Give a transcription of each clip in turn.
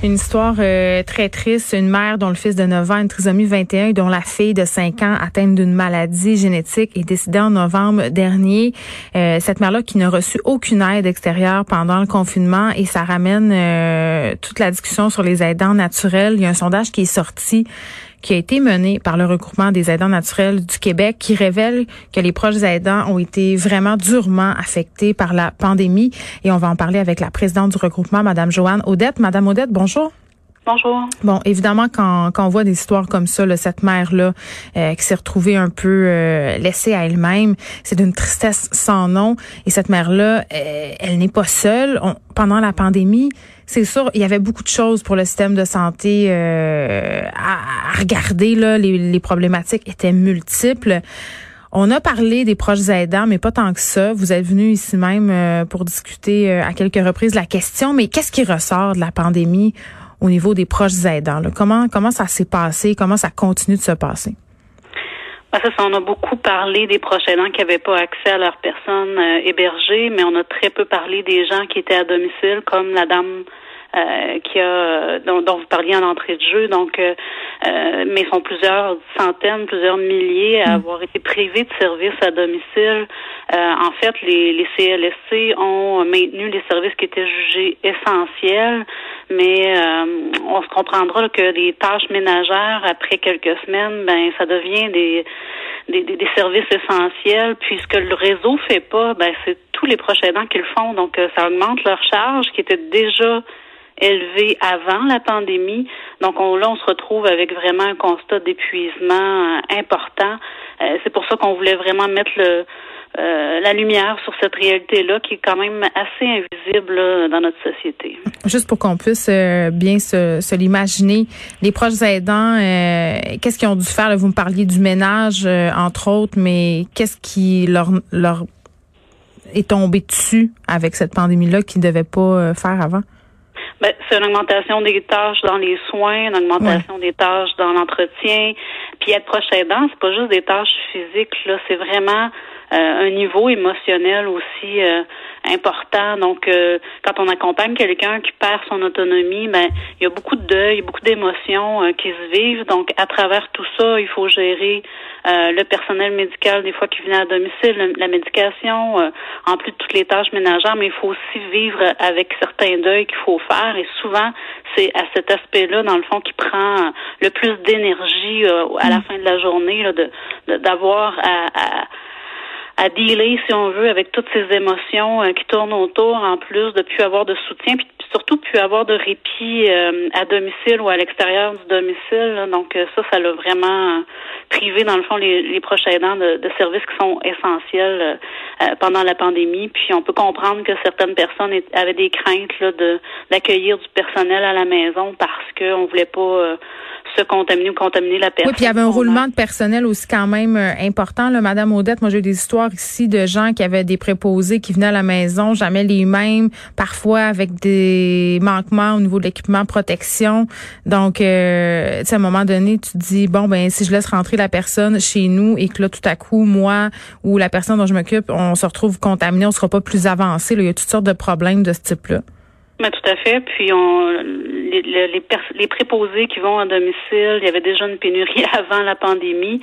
Une histoire euh, très triste. Une mère dont le fils de 9 ans une trisomie 21 et dont la fille de 5 ans atteinte d'une maladie génétique est décédée en novembre dernier. Euh, cette mère-là qui n'a reçu aucune aide extérieure pendant le confinement et ça ramène euh, toute la discussion sur les aidants naturels. Il y a un sondage qui est sorti qui a été mené par le regroupement des aidants naturels du Québec qui révèle que les proches aidants ont été vraiment durement affectés par la pandémie. Et on va en parler avec la présidente du regroupement, Madame Joanne Odette. Madame Odette, bonjour. Bonjour. Bon, évidemment, quand, on voit des histoires comme ça, là, cette mère-là euh, qui s'est retrouvée un peu euh, laissée à elle-même, c'est d'une tristesse sans nom. Et cette mère-là, euh, elle n'est pas seule. pendant la pandémie, c'est sûr, il y avait beaucoup de choses pour le système de santé à, à, regarder. Les, les problématiques étaient multiples. On a parlé des proches aidants, mais pas tant que ça. Vous êtes venu ici même pour discuter à quelques reprises la question, mais qu'est-ce qui ressort de la pandémie? Au niveau des proches aidants? Comment, comment ça s'est passé? Comment ça continue de se passer? Ben, ça, on a beaucoup parlé des proches aidants qui n'avaient pas accès à leurs personnes euh, hébergées, mais on a très peu parlé des gens qui étaient à domicile, comme la dame euh, qui a dont, vous parliez en entrée de jeu. Donc, euh, euh, mais ils sont plusieurs centaines, plusieurs milliers à mm. avoir été privés de services à domicile. en fait, les, les CLSC ont maintenu les services qui étaient jugés essentiels, mais on se comprendra que les tâches ménagères après quelques semaines, ben ça devient des des, des, services essentiels. Puisque le réseau fait pas, ben c'est tous les proches aidants qui le font. Donc, ça augmente leur charge qui était déjà élevé avant la pandémie. Donc on, là, on se retrouve avec vraiment un constat d'épuisement euh, important. Euh, c'est pour ça qu'on voulait vraiment mettre le, euh, la lumière sur cette réalité-là qui est quand même assez invisible dans notre société. Juste pour qu'on puisse bien se, se l'imaginer, les proches aidants, qu'est-ce qu'ils ont dû faire? vous me parliez du ménage, entre autres, mais qu'est-ce qui leur, leur est tombé dessus avec cette pandémie-là qu'ils ne devaient pas faire avant? Ben, c'est une augmentation des tâches dans les soins, une augmentation des tâches dans l'entretien. Puis être proche aidant, c'est pas juste des tâches physiques, là, c'est vraiment euh, un niveau émotionnel aussi euh, important. Donc, euh, quand on accompagne quelqu'un qui perd son autonomie, ben il y a beaucoup de deuil, beaucoup d'émotions euh, qui se vivent. Donc, à travers tout ça, il faut gérer euh, le personnel médical des fois qui vient à domicile, la médication, en plus de toutes les tâches ménagères, mais il faut aussi vivre avec certains deuils qu'il faut faire. Et souvent, c'est à cet aspect-là, dans le fond, qui prend le plus d'énergie à la mm. fin de la journée, là, de d'avoir à, à à dealer, si on veut, avec toutes ces émotions euh, qui tournent autour, en plus de plus avoir de soutien, puis surtout plus avoir de répit euh, à domicile ou à l'extérieur du domicile. Donc euh, ça, ça l'a vraiment privé, dans le fond, les, les proches aidants de, de, services qui sont essentiels pendant la pandémie. Puis on peut comprendre que certaines personnes avaient des craintes de d'accueillir du personnel à la maison parce qu'on voulait pas se contaminer ou contaminer la personne. Oui, puis il y avait un roulement de personnel aussi quand même euh, important. Là, Madame Odette, moi j'ai eu des histoires ici de gens qui avaient des préposés qui venaient à la maison, jamais les mêmes, parfois avec des manquements au niveau de l'équipement protection. Donc, euh, tu sais, à un moment donné, tu te dis, bon, ben si je laisse rentrer la personne chez nous et que là, tout à coup, moi ou la personne dont je m'occupe, on se retrouve contaminé, on sera pas plus avancé. Là. Il y a toutes sortes de problèmes de ce type-là. Mais tout à fait. Puis on les, les, les, préposés qui vont à domicile, il y avait déjà une pénurie avant la pandémie.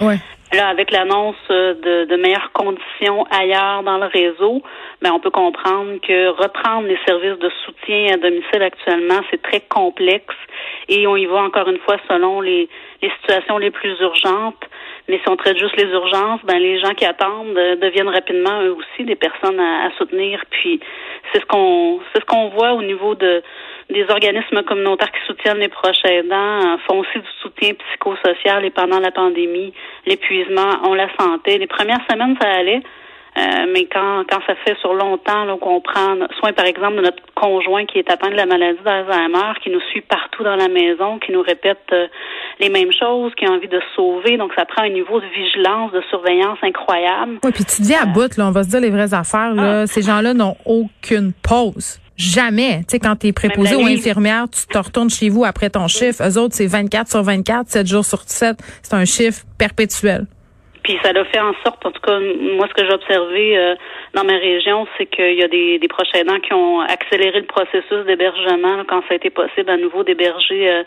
Là, avec l'annonce de, de, meilleures conditions ailleurs dans le réseau, ben, on peut comprendre que reprendre les services de soutien à domicile actuellement, c'est très complexe et on y va encore une fois selon les, les situations les plus urgentes. Mais si on traite juste les urgences, ben les gens qui attendent euh, deviennent rapidement eux aussi des personnes à, à soutenir. Puis c'est ce qu'on c'est ce qu'on voit au niveau de des organismes communautaires qui soutiennent les proches aidants euh, font aussi du soutien psychosocial et pendant la pandémie, l'épuisement, on la sentait. Les premières semaines, ça allait. Euh, mais quand, quand ça fait sur longtemps qu'on prend soin, par exemple, de notre conjoint qui est atteint de la maladie d'Alzheimer, qui nous suit partout dans la maison, qui nous répète euh, les mêmes choses, qui a envie de sauver, donc ça prend un niveau de vigilance, de surveillance incroyable. Oui, puis tu dis à bout, là, on va se dire les vraies affaires, là, ah. ces gens-là n'ont aucune pause. Jamais. Tu sais, quand tu es préposé ou infirmière, tu te retournes chez vous après ton chiffre. Eux autres, c'est 24 sur 24, 7 jours sur 7. C'est un chiffre perpétuel. Puis ça l'a fait en sorte, en tout cas, moi, ce que j'ai observé euh, dans ma région, c'est qu'il y a des, des proches aidants qui ont accéléré le processus d'hébergement quand ça a été possible à nouveau d'héberger, euh,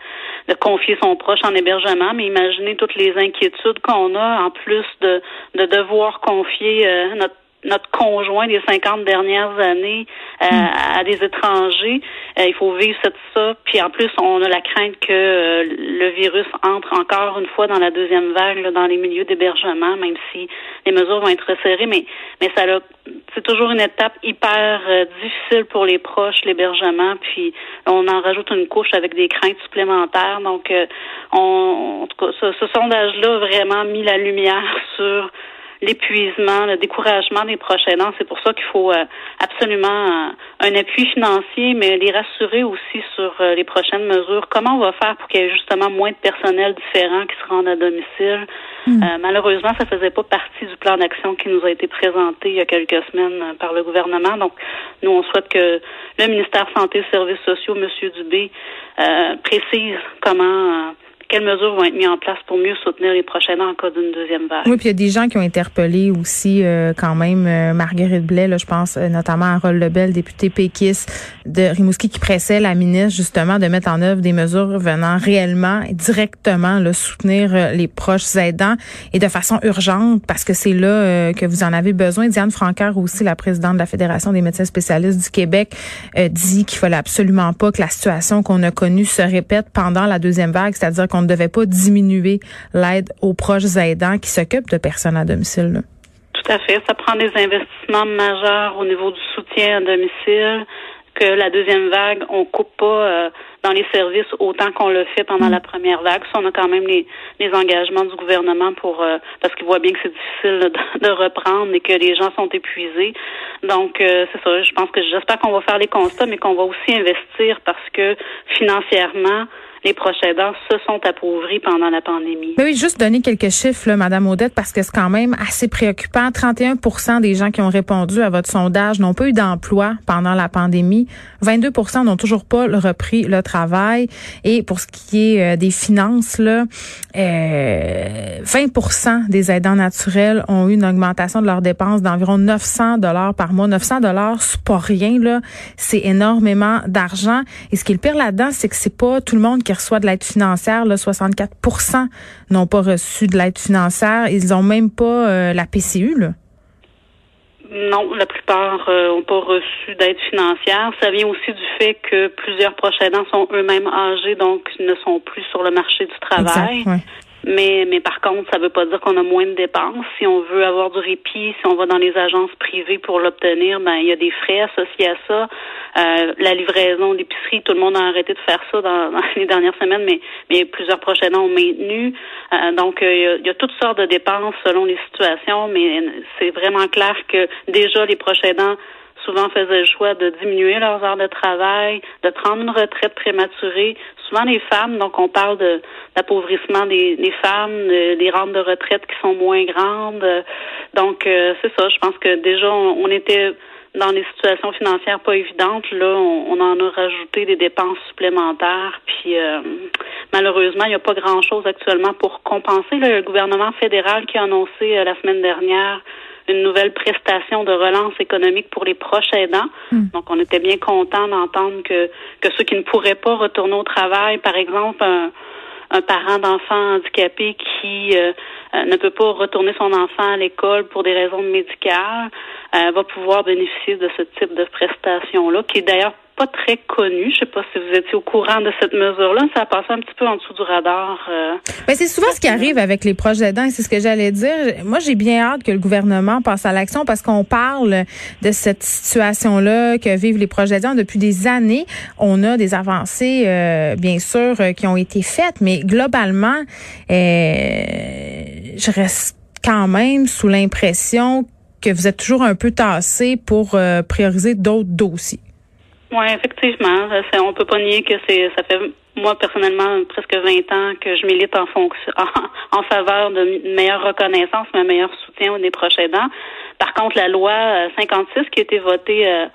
de confier son proche en hébergement. Mais imaginez toutes les inquiétudes qu'on a, en plus de, de devoir confier euh, notre notre conjoint des 50 dernières années euh, hmm. à des étrangers. Euh, il faut vivre cette, ça. Puis en plus, on a la crainte que euh, le virus entre encore une fois dans la deuxième vague, dans les milieux d'hébergement, même si les mesures vont être resserrées. Mais, mais ça c'est toujours une étape hyper difficile pour les proches, l'hébergement. Puis on en rajoute une couche avec des craintes supplémentaires. Donc, on, en tout cas, ce, ce sondage-là a vraiment mis la lumière sur l'épuisement, le découragement des proches aidants. C'est pour ça qu'il faut euh, absolument euh, un appui financier, mais les rassurer aussi sur euh, les prochaines mesures. Comment on va faire pour qu'il y ait justement moins de personnel différent qui se rendent à domicile? Hmm. malheureusement, ça faisait pas partie du plan d'action qui nous a été présenté il y a quelques semaines par le gouvernement. Donc, nous, on souhaite que le ministère Santé et Services sociaux, M. Dubé, précise comment quelles mesures vont être mises en place pour mieux soutenir les prochains en cas d'une deuxième vague? Oui, puis il y a des gens qui ont interpellé aussi euh, quand même euh, Marguerite Blais, là, je pense euh, notamment à Rol Lebel, député péquiste de Rimouski, qui pressait la ministre justement de mettre en œuvre des mesures venant réellement et directement là, soutenir les proches aidants et de façon urgente parce que c'est là que vous en avez besoin. Diane Francaire aussi, la présidente de la Fédération des médecins spécialistes du Québec, dit qu'il fallait absolument pas que la situation qu'on a connue se répète pendant la deuxième vague, c'est-à-dire qu'on on ne devait pas diminuer l'aide aux proches aidants qui s'occupent de personnes à domicile. Tout à fait. Ça prend des investissements majeurs au niveau du soutien à domicile, que la deuxième vague, on coupe pas euh, dans les services autant qu'on le fait pendant la première vague. Ça, on a quand même les, engagements du gouvernement pour euh, parce qu'il voit bien que c'est difficile de, reprendre et que les gens sont épuisés. Donc euh, c'est ça. Je pense que j'espère qu'on va faire les constats, mais qu'on va aussi investir parce que financièrement, les proches aidants se sont appauvris pendant la pandémie. oui, juste donner quelques chiffres, là, Madame Odette, parce que c'est quand même assez préoccupant. 31 des gens qui ont répondu à votre sondage n'ont pas eu d'emploi pendant la pandémie. 22 n'ont toujours pas repris le travail. Et pour ce qui est euh, des finances, là, euh, 20 des aidants naturels ont eu une augmentation de leurs dépenses d'environ 900 dollars par mois. 900 dollars, c'est pas rien là. C'est énormément d'argent. Et ce qui est le pire là-dedans, c'est que c'est pas tout le monde qui reçoit de l'aide financière. Là, 64% n'ont pas reçu de l'aide financière. Ils ont même pas euh, la PCU. Là. Non, la plupart n'ont euh, pas reçu d'aide financière. Ça vient aussi du fait que plusieurs proches aidants sont eux-mêmes âgés, donc ne sont plus sur le marché du travail. Mais, mais par contre, ça ne veut pas dire qu'on a moins de dépenses. Si on veut avoir du répit, si on va dans les agences privées pour l'obtenir, ben il y a des frais associés à ça. Euh, la livraison d'épicerie, tout le monde a arrêté de faire ça dans, les dernières semaines, mais, mais plusieurs prochains ont maintenu. Euh, donc, euh, il y, a, toutes sortes de dépenses selon les situations, mais c'est vraiment clair que déjà les prochains souvent faisaient le choix de diminuer leurs heures de travail, de prendre une retraite prématurée. Souvent les femmes, donc on parle de l'appauvrissement des, femmes, des rentes de retraite qui sont moins grandes. Donc c'est ça, je pense que déjà on était dans des situations financières pas évidentes, là, on, en a rajouté des dépenses supplémentaires. Puis euh, malheureusement, il n'y a pas grand-chose actuellement pour compenser. le gouvernement fédéral qui a annoncé euh, la semaine dernière une nouvelle prestation de relance économique pour les proches aidants. Hmm. Donc, on était bien content d'entendre que, que ceux qui ne pourraient pas retourner au travail, par exemple, un, un parent d'enfant handicapé qui euh, ne peut pas retourner son enfant à l'école pour des raisons médicales, euh, va pouvoir bénéficier de ce type de prestation-là, qui est d'ailleurs pas très connu. Je sais pas si vous étiez au courant de cette mesure-là. Ça a passé un petit peu en dessous du radar. Euh, ben, c'est souvent ce qui arrive avec les proches aidants et c'est ce que j'allais dire. Moi, j'ai bien hâte que le gouvernement passe à l'action parce qu'on parle de cette situation-là que vivent les proches aidants depuis des années. On a des avancées, euh, bien sûr, qui ont été faites, mais globalement, je reste quand même sous l'impression que vous êtes toujours un peu tassé pour euh, prioriser d'autres dossiers. Oui, effectivement. On peut pas nier que c'est ça fait moi personnellement presque 20 ans que je milite en fonction en, faveur de meilleure reconnaissance, un meilleur soutien des proches aidants. Par contre, la loi 56 euh, qui a été votée euh,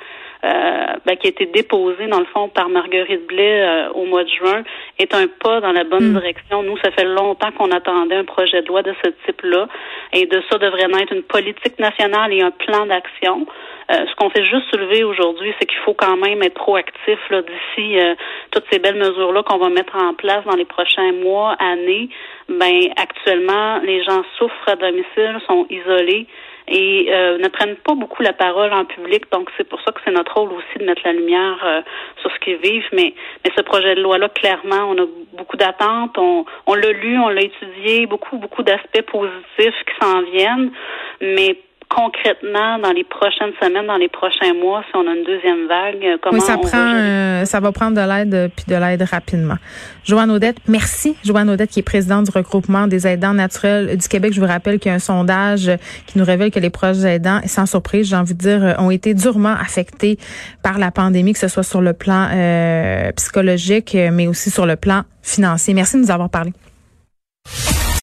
ben, qui a été déposé dans le fond par Marguerite Blais au mois de juin est un pas dans la bonne mm. direction. Nous, ça fait longtemps qu'on attendait un projet de loi de ce type-là et de ça devrait naître une politique nationale et un plan d'action. Euh, ce qu'on fait juste soulever aujourd'hui, c'est qu'il faut quand même être proactif là, d'ici euh, toutes ces belles mesures-là qu'on va mettre en place dans les prochains mois, années. Ben actuellement, les gens souffrent à domicile, sont isolés et euh, ne prennent pas beaucoup la parole en public. Donc, c'est pour ça que c'est notre rôle aussi de mettre la lumière sur ce qu'ils vivent. Mais, mais ce projet de loi-là, clairement, on a beaucoup d'attentes. On, on l'a lu, on l'a étudié, beaucoup, beaucoup d'aspects positifs qui s'en viennent. Mais concrètement dans les prochaines semaines, dans les prochains mois, si on a une deuxième vague, euh, comment oui, ça prend, euh, ça va prendre de l'aide euh, puis de l'aide rapidement. Joanne Odette, merci. Joanne Odette, qui est présidente du regroupement des aidants naturels du Québec. Je vous rappelle qu'il y a un sondage qui nous révèle que les proches aidants, sans surprise, j'ai envie de dire, ont été durement affectés par la pandémie, que ce soit sur le plan psychologique, mais aussi sur le plan financier. Merci de nous avoir parlé.